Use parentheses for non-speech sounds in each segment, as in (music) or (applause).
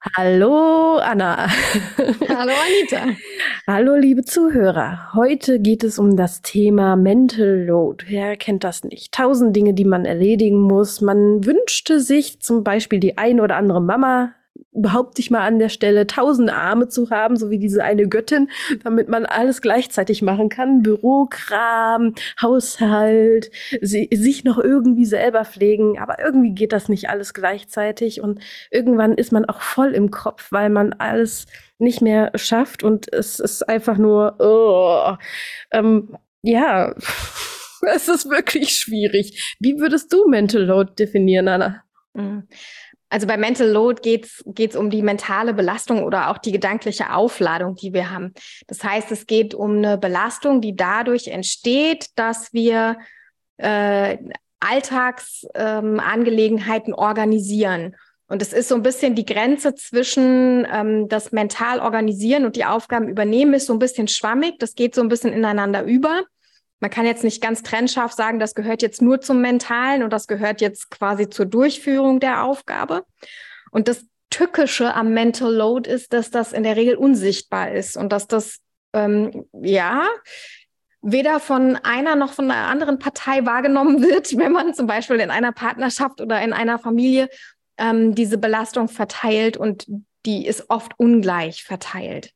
Hallo Anna. Hallo Anita. (laughs) Hallo liebe Zuhörer. Heute geht es um das Thema Mental Load. Wer kennt das nicht? Tausend Dinge, die man erledigen muss. Man wünschte sich zum Beispiel die ein oder andere Mama, behaupte ich mal an der Stelle, tausend Arme zu haben, so wie diese eine Göttin, damit man alles gleichzeitig machen kann. Bürokram, Haushalt, si sich noch irgendwie selber pflegen. Aber irgendwie geht das nicht alles gleichzeitig. Und irgendwann ist man auch voll im Kopf, weil man alles nicht mehr schafft. Und es ist einfach nur, oh, ähm, ja, (laughs) es ist wirklich schwierig. Wie würdest du Mental Load definieren, Anna? Mhm. Also bei Mental Load geht's geht's um die mentale Belastung oder auch die gedankliche Aufladung, die wir haben. Das heißt, es geht um eine Belastung, die dadurch entsteht, dass wir äh, Alltagsangelegenheiten ähm, organisieren. Und es ist so ein bisschen die Grenze zwischen ähm, das mental organisieren und die Aufgaben übernehmen, ist so ein bisschen schwammig. Das geht so ein bisschen ineinander über man kann jetzt nicht ganz trennscharf sagen, das gehört jetzt nur zum Mentalen und das gehört jetzt quasi zur Durchführung der Aufgabe. Und das Tückische am Mental Load ist, dass das in der Regel unsichtbar ist und dass das, ähm, ja, weder von einer noch von einer anderen Partei wahrgenommen (laughs) wird, wenn man zum Beispiel in einer Partnerschaft oder in einer Familie ähm, diese Belastung verteilt und die ist oft ungleich verteilt.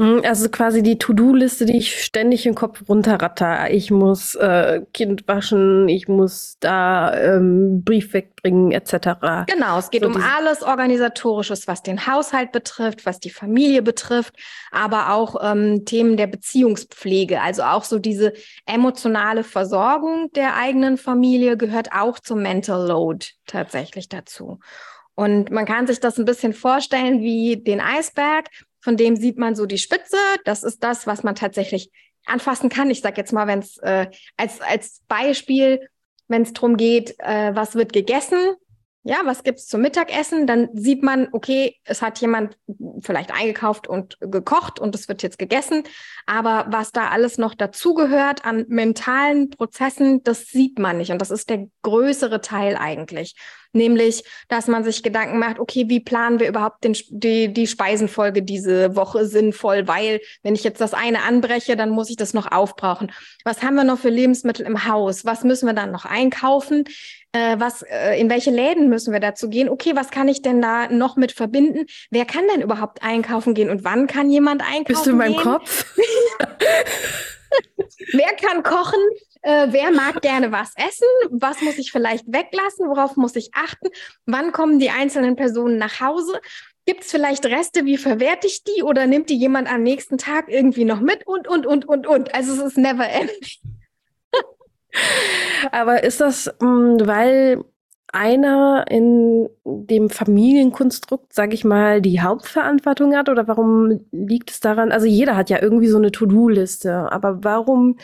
Mhm, also quasi die To-Do-Liste, die ich ständig im Kopf runterratter. Ich muss äh, Kind waschen, ich muss da ähm, Brief wegbringen, etc. Genau, es geht so um alles Organisatorisches, was den Haushalt betrifft, was die Familie betrifft, aber auch ähm, Themen der Beziehungspflege. Also auch so diese emotionale Versorgung der eigenen Familie gehört auch zum Mental Load tatsächlich dazu. Und man kann sich das ein bisschen vorstellen wie den Eisberg von dem sieht man so die Spitze. Das ist das, was man tatsächlich anfassen kann. Ich sage jetzt mal, wenn es äh, als, als Beispiel, wenn es darum geht, äh, was wird gegessen, ja, was gibt's zum Mittagessen? Dann sieht man, okay, es hat jemand vielleicht eingekauft und gekocht und es wird jetzt gegessen. Aber was da alles noch dazugehört an mentalen Prozessen, das sieht man nicht. Und das ist der größere Teil eigentlich. Nämlich, dass man sich Gedanken macht, okay, wie planen wir überhaupt den, die, die Speisenfolge diese Woche sinnvoll? Weil, wenn ich jetzt das eine anbreche, dann muss ich das noch aufbrauchen. Was haben wir noch für Lebensmittel im Haus? Was müssen wir dann noch einkaufen? äh, was, äh, in welche Läden müssen wir dazu gehen? Okay, was kann ich denn da noch mit verbinden? Wer kann denn überhaupt einkaufen gehen und wann kann jemand einkaufen Bist du in meinem gehen? Kopf? (laughs) wer kann kochen? Äh, wer mag gerne was essen? Was muss ich vielleicht weglassen? Worauf muss ich achten? Wann kommen die einzelnen Personen nach Hause? Gibt es vielleicht Reste? Wie verwerte ich die? Oder nimmt die jemand am nächsten Tag irgendwie noch mit? Und, und, und, und, und. Also es ist never ending. (laughs) Aber ist das, mh, mm, weil einer in dem Familienkonstrukt, sag ich mal, die Hauptverantwortung hat? Oder warum liegt es daran? Also jeder hat ja irgendwie so eine To-Do-Liste, aber warum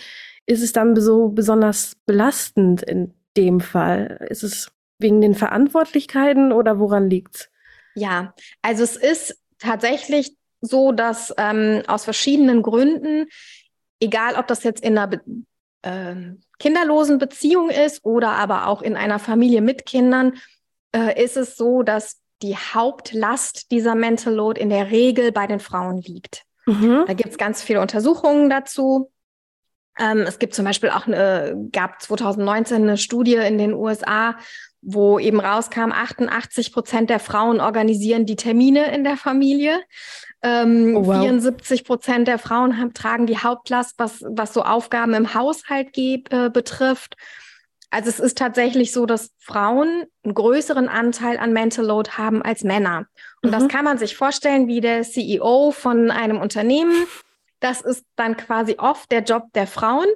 ist es dann so besonders belastend in dem Fall? Ist es wegen den Verantwortlichkeiten oder woran liegt's? Ja, also es ist tatsächlich so, dass ähm, aus verschiedenen Gründen, egal ob das jetzt in einer Be ähm, kinderlosen Beziehung ist oder aber auch in einer Familie mit Kindern, äh, ist es so, dass die Hauptlast dieser Mental Load in der Regel bei den Frauen liegt. Mhm. Da gibt es ganz viele Untersuchungen dazu. Ähm, es gibt zum Beispiel auch eine, gab 2019 eine Studie in den USA, wo eben rauskam, 88 Prozent der Frauen organisieren die Termine in der Familie. Ähm, oh, wow. 74 Prozent der Frauen haben, tragen die Hauptlast, was, was so Aufgaben im Haushalt geht, äh, betrifft. Also es ist tatsächlich so, dass Frauen einen größeren Anteil an Mental Load haben als Männer. Und mhm. das kann man sich vorstellen wie der CEO von einem Unternehmen. Das ist dann quasi oft der Job der Frauen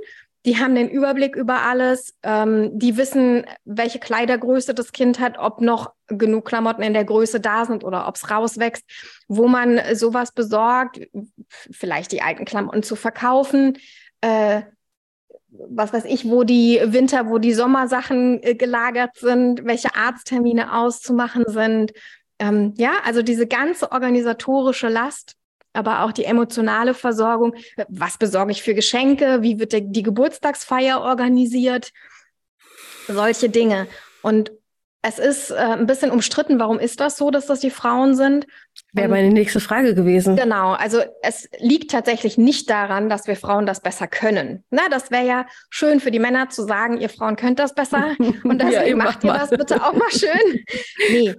die haben den Überblick über alles. Ähm, die wissen, welche Kleidergröße das Kind hat, ob noch genug Klamotten in der Größe da sind oder ob es rauswächst, wo man sowas besorgt, vielleicht die alten Klamotten zu verkaufen. Äh, was weiß ich, wo die Winter, wo die Sommersachen äh, gelagert sind, welche Arzttermine auszumachen sind. Ähm, ja, also diese ganze organisatorische Last aber auch die emotionale Versorgung. Was besorge ich für Geschenke? Wie wird die Geburtstagsfeier organisiert? Solche Dinge. Und es ist äh, ein bisschen umstritten, warum ist das so, dass das die Frauen sind. Wäre meine nächste Frage gewesen. Genau, also es liegt tatsächlich nicht daran, dass wir Frauen das besser können. Na, das wäre ja schön für die Männer zu sagen, ihr Frauen könnt das besser (laughs) und deswegen ja, macht ihr das bitte auch mal schön. nee,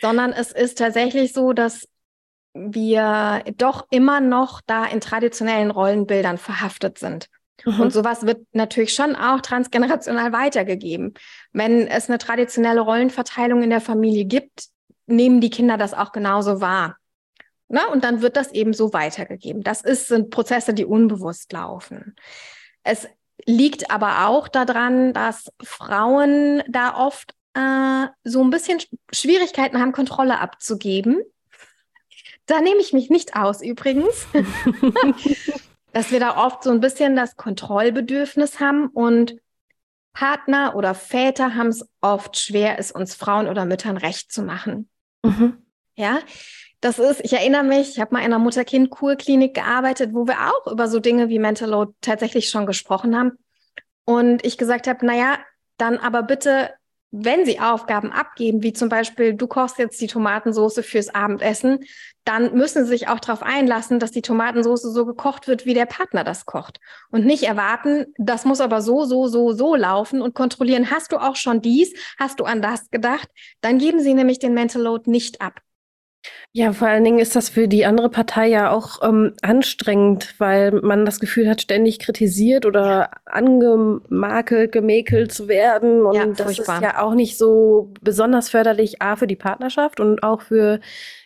sondern es ist tatsächlich so, dass wir doch immer noch da in traditionellen Rollenbildern verhaftet sind. Mhm. Und sowas wird natürlich schon auch transgenerational weitergegeben. Wenn es eine traditionelle Rollenverteilung in der Familie gibt, nehmen die Kinder das auch genauso wahr. Na, und dann wird das eben so weitergegeben. Das ist, sind Prozesse, die unbewusst laufen. Es liegt aber auch daran, dass Frauen da oft äh, so ein bisschen Schwierigkeiten haben, Kontrolle abzugeben. Da nehme ich mich nicht aus übrigens. (laughs) dass wir da oft so ein bisschen das Kontrollbedürfnis haben und Partner oder Väter haben es oft schwer, es uns Frauen oder Müttern recht zu machen. Mhm. Ja, das ist, ich erinnere mich, ich habe mal in einer Mutter-Kind-Kurklinik gearbeitet, wo wir auch über so Dinge wie Mental Load tatsächlich schon gesprochen haben. Und ich gesagt habe, naja, dann aber bitte wenn sie Aufgaben abgeben, wie zum Beispiel, du kochst jetzt die Tomatensauce fürs Abendessen, dann müssen sie sich auch darauf einlassen, dass die Tomatensauce so gekocht wird, wie der Partner das kocht. Und nicht erwarten, das muss aber so, so, so, so laufen und kontrollieren, hast du auch schon dies, hast du an das gedacht, dann geben sie nämlich den Mental Load nicht ab. Ja, vor allen Dingen ist das für die andere Partei ja auch ähm, anstrengend, weil man das Gefühl hat, ständig kritisiert oder angemakelt, gemäkelt zu werden. Und ja, das ist ja auch nicht so besonders förderlich, A, für die Partnerschaft und auch für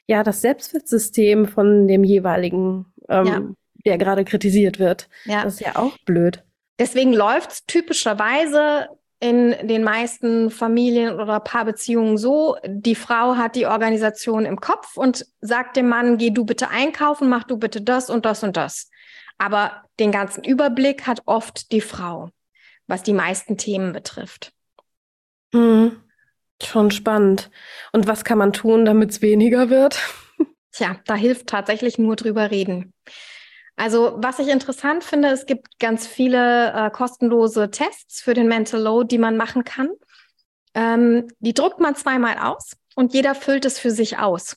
ja, das Selbstwertsystem von dem jeweiligen, ähm, ja. der gerade kritisiert wird. Ja. Das ist ja auch blöd. Deswegen läuft es typischerweise in den meisten Familien oder Paarbeziehungen so, die Frau hat die Organisation im Kopf und sagt dem Mann, geh du bitte einkaufen, mach du bitte das und das und das. Aber den ganzen Überblick hat oft die Frau, was die meisten Themen betrifft. Mhm. Schon spannend. Und was kann man tun, damit es weniger wird? (laughs) Tja, da hilft tatsächlich nur drüber reden. Also was ich interessant finde, es gibt ganz viele äh, kostenlose Tests für den Mental Load, die man machen kann. Ähm, die druckt man zweimal aus und jeder füllt es für sich aus.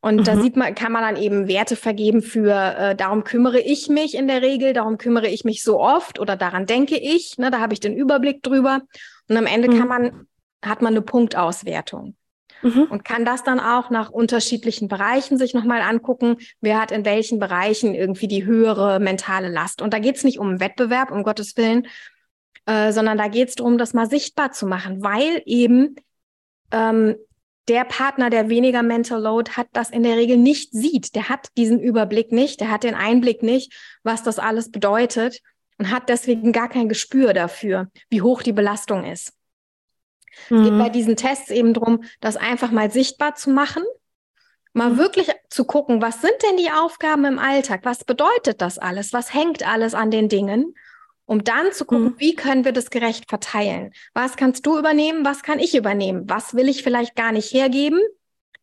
Und mhm. da sieht man, kann man dann eben Werte vergeben für, äh, darum kümmere ich mich in der Regel, darum kümmere ich mich so oft oder daran denke ich, ne, da habe ich den Überblick drüber. Und am Ende mhm. kann man, hat man eine Punktauswertung mhm. und kann das dann auch nach unterschiedlichen Bereichen sich nochmal angucken, wer hat in welchen Bereichen irgendwie die höhere mentale Last. Und da geht es nicht um Wettbewerb, um Gottes Willen, äh, sondern da geht es darum, das mal sichtbar zu machen, weil eben ähm, der Partner, der weniger Mental Load hat, das in der Regel nicht sieht. Der hat diesen Überblick nicht, der hat den Einblick nicht, was das alles bedeutet und hat deswegen gar kein Gespür dafür, wie hoch die Belastung ist. Mhm. Es geht bei diesen Tests eben darum, das einfach mal sichtbar zu machen, mal mhm. wirklich zu gucken, was sind denn die Aufgaben im Alltag? Was bedeutet das alles? Was hängt alles an den Dingen? Um dann zu gucken, mhm. wie können wir das gerecht verteilen? Was kannst du übernehmen? Was kann ich übernehmen? Was will ich vielleicht gar nicht hergeben?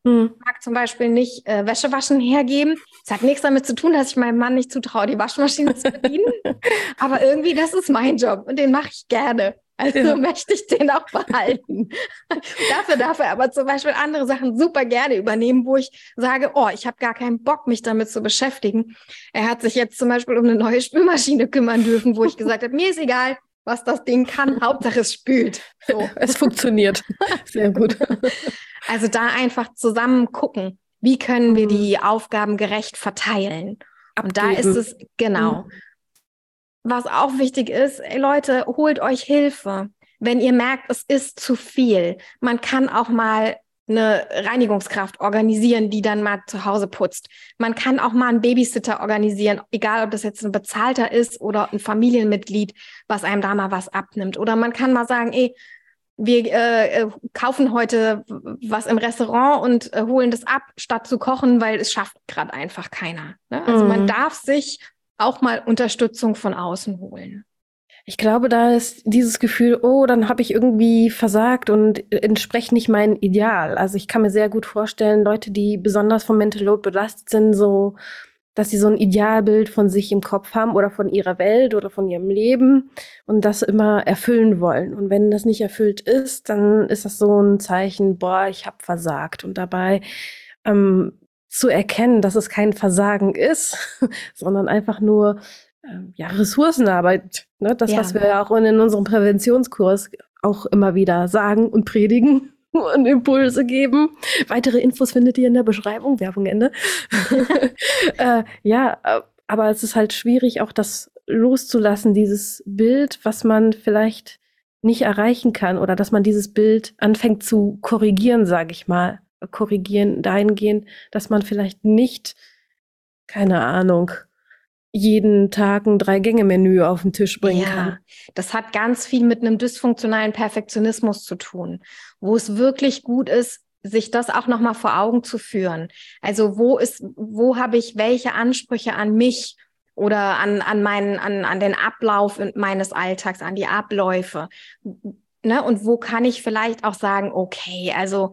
Mhm. Ich mag zum Beispiel nicht äh, Wäschewaschen hergeben. Das hat nichts damit zu tun, dass ich meinem Mann nicht zutraue, die Waschmaschine zu bedienen. (laughs) Aber irgendwie, das ist mein Job und den mache ich gerne. Also ja. möchte ich den auch behalten. (laughs) Dafür darf er aber zum Beispiel andere Sachen super gerne übernehmen, wo ich sage, oh, ich habe gar keinen Bock, mich damit zu beschäftigen. Er hat sich jetzt zum Beispiel um eine neue Spülmaschine kümmern dürfen, wo ich gesagt habe, mir ist egal, was das Ding kann, Hauptsache es spült. So. (laughs) Es funktioniert. Sehr gut. (laughs) Also da einfach zusammen gucken, wie können wir mhm. die Aufgaben gerecht verteilen. Abgeben. Und da ist es, genau. Mhm was auch wichtig ist, ey Leute, holt euch Hilfe. Wenn ihr merkt, es ist zu viel. Man kann auch mal eine Reinigungskraft organisieren, die dann mal zu Hause putzt. Man kann auch mal einen Babysitter organisieren, egal ob das jetzt ein bezahlter ist oder ein Familienmitglied, was einem da mal was abnimmt. Oder man kann mal sagen, ey, wir äh, äh kaufen heute was im Restaurant und äh, holen das ab, statt zu kochen, weil es schafft gerade einfach keiner. Ne? Also mhm. man darf sich auch mal Unterstützung von außen holen. Ich glaube, da ist dieses Gefühl, oh, dann habe ich irgendwie versagt und entspreche nicht mein Ideal. Also ich kann mir sehr gut vorstellen, Leute, die besonders vom Mental Load belastet sind, so dass sie so ein Idealbild von sich im Kopf haben oder von ihrer Welt oder von ihrem Leben und das immer erfüllen wollen. Und wenn das nicht erfüllt ist, dann ist das so ein Zeichen, boah, ich habe versagt. Und dabei ähm, zu erkennen, dass es kein Versagen ist, (laughs) sondern einfach nur ähm, ja, Ressourcenarbeit. Ne? Das, ja. was wir ja auch in unserem Präventionskurs auch immer wieder sagen und predigen (laughs) und Impulse geben. Weitere Infos findet ihr in der Beschreibung. Werbung Ende. (laughs) äh, ja, äh, aber es ist halt schwierig, auch das loszulassen, dieses Bild, was man vielleicht nicht erreichen kann oder dass man dieses Bild anfängt zu korrigieren, sage ich mal. Korrigieren dahingehend, dass man vielleicht nicht, keine Ahnung, jeden Tag ein Drei-Gänge-Menü auf den Tisch bringen ja, kann. Das hat ganz viel mit einem dysfunktionalen Perfektionismus zu tun, wo es wirklich gut ist, sich das auch nochmal vor Augen zu führen. Also wo ist, wo habe ich welche Ansprüche an mich oder an, an meinen, an, an den Ablauf meines Alltags, an die Abläufe? Ne? Und wo kann ich vielleicht auch sagen, okay, also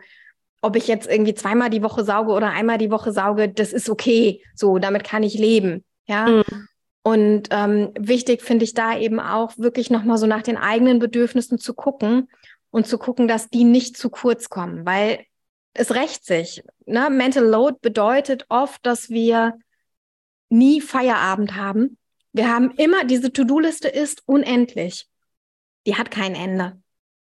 ob ich jetzt irgendwie zweimal die Woche sauge oder einmal die Woche sauge, das ist okay. So, damit kann ich leben. Ja. Mhm. Und ähm, wichtig finde ich da eben auch wirklich nochmal so nach den eigenen Bedürfnissen zu gucken und zu gucken, dass die nicht zu kurz kommen, weil es rächt sich. Ne? Mental Load bedeutet oft, dass wir nie Feierabend haben. Wir haben immer, diese To-Do-Liste ist unendlich. Die hat kein Ende.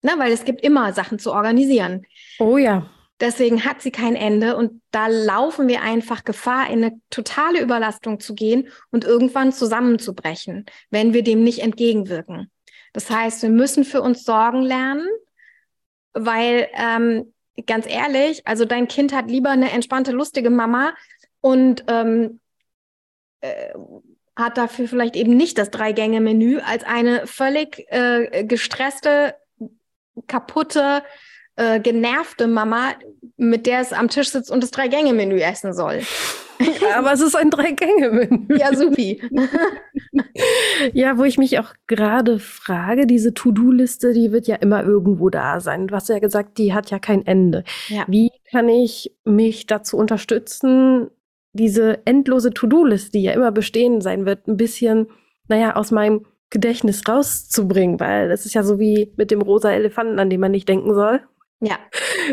Ne? Weil es gibt immer Sachen zu organisieren. Oh ja. Deswegen hat sie kein Ende und da laufen wir einfach Gefahr, in eine totale Überlastung zu gehen und irgendwann zusammenzubrechen, wenn wir dem nicht entgegenwirken. Das heißt, wir müssen für uns sorgen lernen, weil ähm, ganz ehrlich, also dein Kind hat lieber eine entspannte, lustige Mama und ähm, äh, hat dafür vielleicht eben nicht das Drei-Gänge-Menü als eine völlig äh, gestresste, kaputte, äh, genervte Mama, mit der es am Tisch sitzt und das Drei-Gänge-Menü essen soll. aber es ist ein Drei-Gänge-Menü. Ja, supi. (laughs) ja, wo ich mich auch gerade frage, diese To-Do-Liste, die wird ja immer irgendwo da sein. Du hast ja gesagt, die hat ja kein Ende. Ja. Wie kann ich mich dazu unterstützen, diese endlose To-Do-Liste, die ja immer bestehen sein wird, ein bisschen, naja, aus meinem Gedächtnis rauszubringen, weil es ist ja so wie mit dem rosa Elefanten, an den man nicht denken soll. Ja.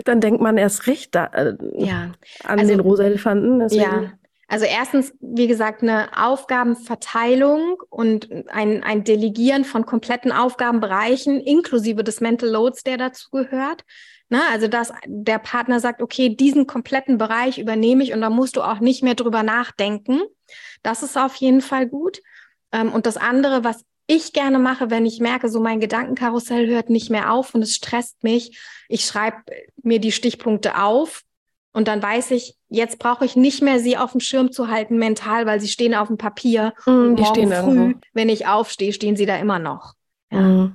Dann denkt man erst recht da, äh, ja. an also, den rosa Elefanten. Deswegen. Ja. Also erstens, wie gesagt, eine Aufgabenverteilung und ein, ein Delegieren von kompletten Aufgabenbereichen inklusive des Mental Loads, der dazu gehört. Ne? Also dass der Partner sagt, okay, diesen kompletten Bereich übernehme ich und da musst du auch nicht mehr drüber nachdenken. Das ist auf jeden Fall gut. Ähm, und das andere, was ich gerne mache, wenn ich merke, so mein Gedankenkarussell hört nicht mehr auf und es stresst mich. Ich schreibe mir die Stichpunkte auf und dann weiß ich, jetzt brauche ich nicht mehr sie auf dem Schirm zu halten mental, weil sie stehen auf dem Papier. Mm, und morgen früh, irgendwo. wenn ich aufstehe, stehen sie da immer noch. Ja. Mm.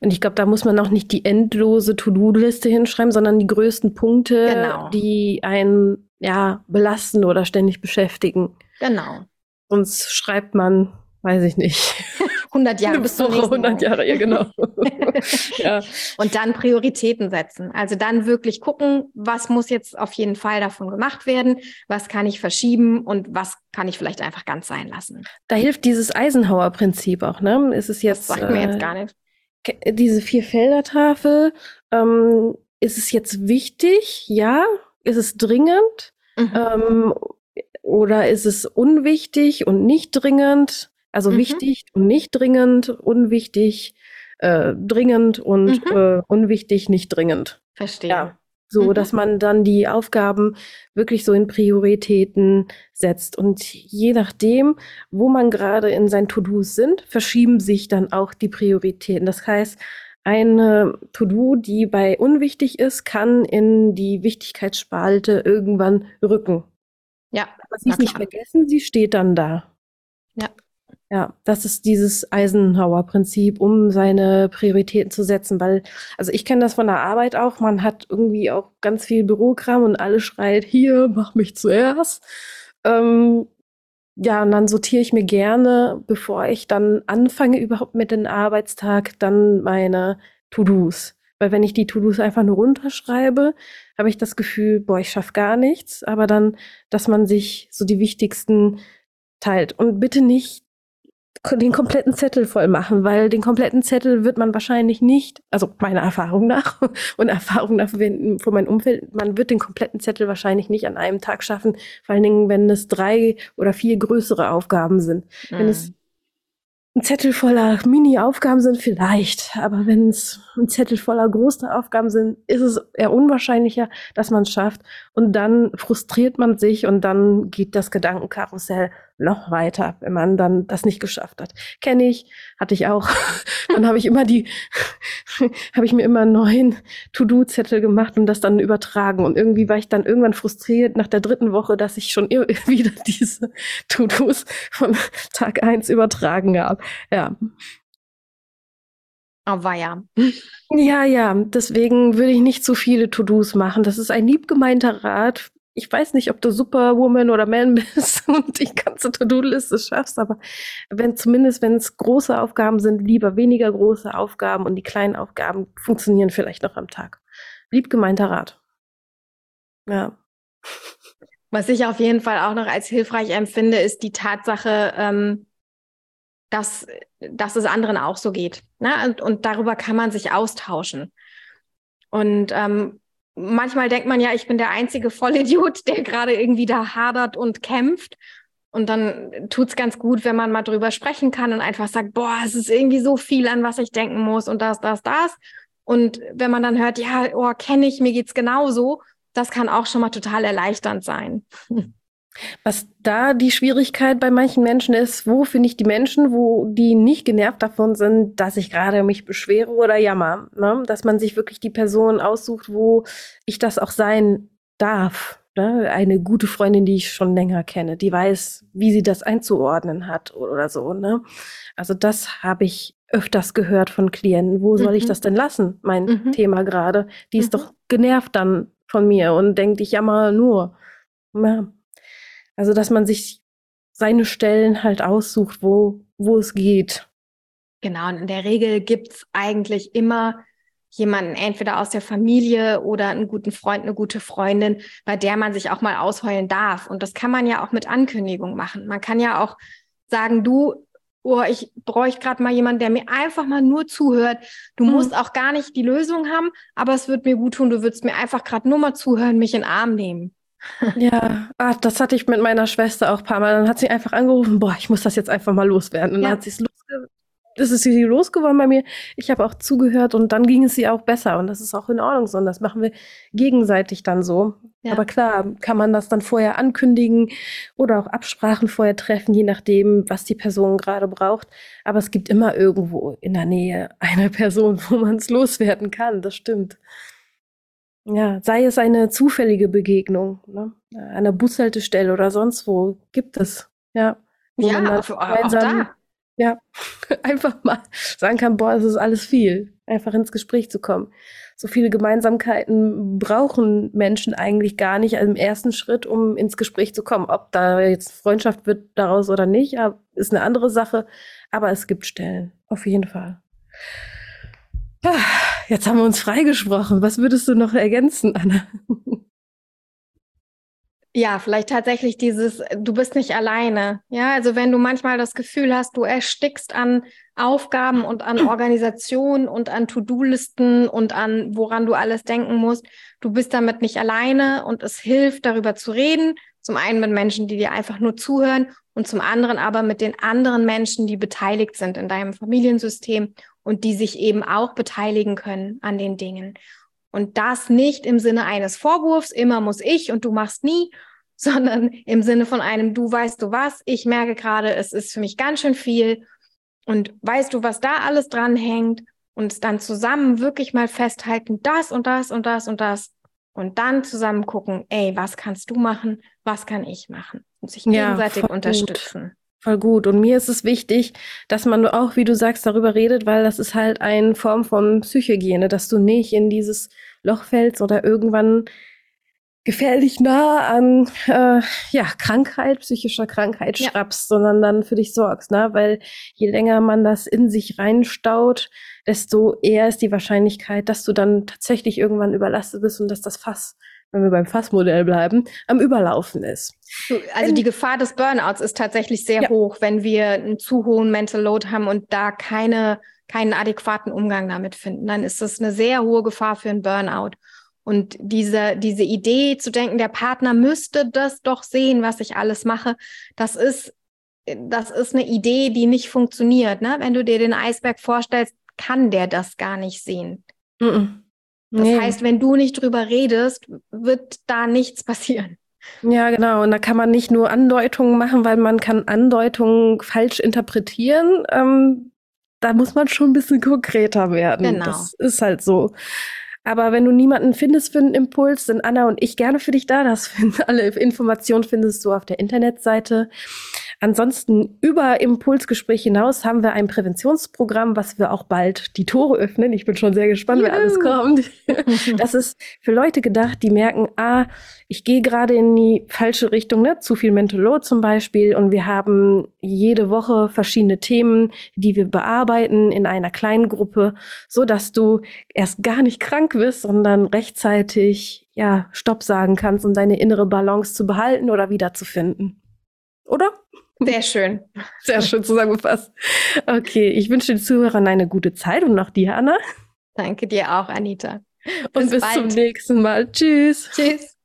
Und ich glaube, da muss man auch nicht die endlose To-Do-Liste hinschreiben, sondern die größten Punkte, genau. die einen ja belasten oder ständig beschäftigen. Genau. Sonst schreibt man, weiß ich nicht. (laughs) 100 Jahre bis zum 100 Jahre, ja genau. (laughs) ja. Und dann Prioritäten setzen. Also dann wirklich gucken, was muss jetzt auf jeden Fall davon gemacht werden, was kann ich verschieben und was kann ich vielleicht einfach ganz sein lassen. Da hilft dieses Eisenhower-Prinzip auch, ne? Ist es jetzt? Das sagt mir jetzt äh, gar nicht. Diese Vier-Felder-Tafel, ähm, ist es jetzt wichtig? Ja. Ist es dringend? Mhm. Ähm, oder ist es unwichtig und nicht dringend? Also mhm. wichtig und nicht dringend, unwichtig, äh, dringend und mhm. äh, unwichtig, nicht dringend. Verstehe. Ja. So, mhm. dass man dann die Aufgaben wirklich so in Prioritäten setzt. Und je nachdem, wo man gerade in seinen To-Dos sind, verschieben sich dann auch die Prioritäten. Das heißt, eine To-Do, die bei unwichtig ist, kann in die Wichtigkeitsspalte irgendwann rücken. Ja. Aber sie ist nicht vergessen, sie steht dann da. Ja. Ja, das ist dieses Eisenhower-Prinzip, um seine Prioritäten zu setzen, weil, also ich kenne das von der Arbeit auch, man hat irgendwie auch ganz viel Bürokram und alle schreit, hier, mach mich zuerst. Ähm, ja, und dann sortiere ich mir gerne, bevor ich dann anfange überhaupt mit dem Arbeitstag, dann meine To-Dos. Weil wenn ich die To-Dos einfach nur runterschreibe, habe ich das Gefühl, boah, ich schaffe gar nichts. Aber dann, dass man sich so die wichtigsten teilt. Und bitte nicht den kompletten Zettel voll machen, weil den kompletten Zettel wird man wahrscheinlich nicht, also meiner Erfahrung nach (laughs) und Erfahrung nach von meinem Umfeld, man wird den kompletten Zettel wahrscheinlich nicht an einem Tag schaffen, vor allen Dingen, wenn es drei oder vier größere Aufgaben sind. Mhm. Wenn es mhm ein Zettel voller Mini-Aufgaben sind vielleicht, aber wenn es ein Zettel voller großer Aufgaben sind, ist es eher unwahrscheinlicher, dass man es schafft. Und dann frustriert man sich und dann geht das Gedankenkarussell noch weiter, wenn man dann das nicht geschafft hat. Kenne ich, hatte ich auch. (laughs) dann habe ich immer die, (laughs) habe ich mir immer einen neuen To-Do-Zettel gemacht und das dann übertragen. Und irgendwie war ich dann irgendwann frustriert nach der dritten Woche, dass ich schon (laughs) wieder diese To-Dos von Tag eins übertragen habe. Ja. Aber ja. Ja, ja, deswegen würde ich nicht zu viele To-Dos machen. Das ist ein liebgemeinter Rat ich weiß nicht, ob du Superwoman oder Man (laughs) bist und die ganze To-Do-Liste schaffst, aber wenn zumindest, wenn es große Aufgaben sind, lieber weniger große Aufgaben und die kleinen Aufgaben funktionieren vielleicht noch am Tag. Lieb gemeinter Rat. Ja. Was ich auf jeden Fall auch noch als hilfreich empfinde, ist die Tatsache, ähm, dass, dass es anderen auch so geht. Ne? Und, und darüber kann man sich austauschen. Und ähm, manchmal denkt man ja, ich bin der einzige Vollidiot, der gerade irgendwie da hadert und kämpft. Und dann tut's ganz gut, wenn man mal drüber sprechen kann und einfach sagt, boah, es ist irgendwie so viel, an was ich denken muss und das, das, das. Und wenn man dann hört, ja, oh, kenne ich, mir geht's genauso, das kann auch schon mal total erleichternd sein. (laughs) Was da die Schwierigkeit bei manchen Menschen ist, wo finde ich die Menschen, wo die nicht genervt davon sind, dass ich gerade mich beschwere oder jammer. Ne? Dass man sich wirklich die Person aussucht, wo ich das auch sein darf. Ne? Eine gute Freundin, die ich schon länger kenne, die weiß, wie sie das einzuordnen hat oder so. Ne? Also das habe ich öfters gehört von Klienten. Wo soll mhm. ich das denn lassen? Mein mhm. Thema gerade. Die ist mhm. doch genervt dann von mir und denkt, ich jammer nur. Ja. Also, dass man sich seine Stellen halt aussucht, wo, wo es geht. Genau, und in der Regel gibt's eigentlich immer jemanden, entweder aus der Familie oder einen guten Freund, eine gute Freundin, bei der man sich auch mal ausheulen darf. Und das kann man ja auch mit Ankündigung machen. Man kann ja auch sagen, du, oh, ich bräuchte gerade mal jemanden, der mir einfach mal nur zuhört. Du mhm. musst auch gar nicht die Lösung haben, aber es wird mir gut tun. Du würdest mir einfach gerade nur mal zuhören, mich in den Arm nehmen. Ja, ah, das hatte ich mit meiner Schwester auch ein paar Mal. Dann hat sie einfach angerufen, boah, ich muss das jetzt einfach mal loswerden. Und ja. dann hat sie es losge das ist sie losgeworden bei mir. Ich habe auch zugehört und dann ging es ihr auch besser. Und das ist auch in Ordnung so. Und das machen wir gegenseitig dann so. Ja. Aber klar, kann man das dann vorher ankündigen oder auch Absprachen vorher treffen, je nachdem, was die Person gerade braucht. Aber es gibt immer irgendwo in der Nähe eine (laughs) Person, wo man es loswerden kann. Das stimmt. Ja, sei es eine zufällige Begegnung, ne? an der Bushaltestelle oder sonst wo, gibt es. Ja, wo ja auch, auch da. Ja, (laughs) einfach mal sagen kann, boah, es ist alles viel. Einfach ins Gespräch zu kommen. So viele Gemeinsamkeiten brauchen Menschen eigentlich gar nicht im ersten Schritt, um ins Gespräch zu kommen. Ob da jetzt Freundschaft wird daraus oder nicht, ist eine andere Sache. Aber es gibt Stellen, auf jeden Fall. Ah, jetzt haben wir uns freigesprochen. Was würdest du noch ergänzen, Anna? Ja, vielleicht tatsächlich dieses, du bist nicht alleine. Ja, also wenn du manchmal das Gefühl hast, du erstickst an Aufgaben und an Organisation und an To-Do-Listen und an woran du alles denken musst, du bist damit nicht alleine und es hilft, darüber zu reden. Zum einen mit Menschen, die dir einfach nur zuhören und zum anderen aber mit den anderen Menschen, die beteiligt sind in deinem Familiensystem und die sich eben auch beteiligen können an den Dingen. Und das nicht im Sinne eines Vorwurfs, immer muss ich und du machst nie, (laughs) sondern im Sinne von einem, du weißt du was, ich merke gerade, es ist für mich ganz schön viel und weißt du, was da alles dranhängt und dann zusammen wirklich mal festhalten, das und das und das und das und dann zusammen gucken, ey, was kannst du machen, was kann ich machen und sich gegenseitig ja, unterstützen. Gut. Voll gut. Und mir ist es wichtig, dass man auch, wie du sagst, darüber redet, weil das ist halt eine Form von Psychohygiene, dass du nicht in dieses Loch fällst oder irgendwann gefährlich nah an äh, ja, Krankheit, psychischer Krankheit ja. schrappst, sondern dann für dich sorgst, ne? Weil je länger man das in sich reinstaut, desto eher ist die Wahrscheinlichkeit, dass du dann tatsächlich irgendwann überlastet bist und dass das Fass, wenn wir beim Fassmodell bleiben, am Überlaufen ist. Also die Gefahr des Burnouts ist tatsächlich sehr ja. hoch, wenn wir einen zu hohen Mental Load haben und da keine, keinen adäquaten Umgang damit finden. Dann ist das eine sehr hohe Gefahr für einen Burnout. Und diese, diese Idee zu denken, der Partner müsste das doch sehen, was ich alles mache, das ist, das ist eine Idee, die nicht funktioniert. Ne? Wenn du dir den Eisberg vorstellst, kann der das gar nicht sehen. Mm -mm. Das nee. heißt, wenn du nicht drüber redest, wird da nichts passieren. Ja, genau. Und da kann man nicht nur Andeutungen machen, weil man kann Andeutungen falsch interpretieren. Ähm, da muss man schon ein bisschen konkreter werden. Genau. Das ist halt so. Aber wenn du niemanden findest für einen Impuls, sind Anna und ich gerne für dich da. Das find, alle Informationen findest du auf der Internetseite. Ansonsten über Impulsgespräch hinaus haben wir ein Präventionsprogramm, was wir auch bald die Tore öffnen. Ich bin schon sehr gespannt, Juhu. wer alles kommt. (laughs) das ist für Leute gedacht, die merken, ah, ich gehe gerade in die falsche Richtung, ne? zu viel Mental Load zum Beispiel. Und wir haben jede Woche verschiedene Themen, die wir bearbeiten in einer kleinen Gruppe, so dass du erst gar nicht krank wirst, sondern rechtzeitig ja Stopp sagen kannst, um deine innere Balance zu behalten oder wiederzufinden. Oder? Sehr schön. Sehr schön zusammengefasst. Okay, ich wünsche den Zuhörern eine gute Zeit und noch dir, Anna. Danke dir auch, Anita. Bis und bis bald. zum nächsten Mal. Tschüss. Tschüss.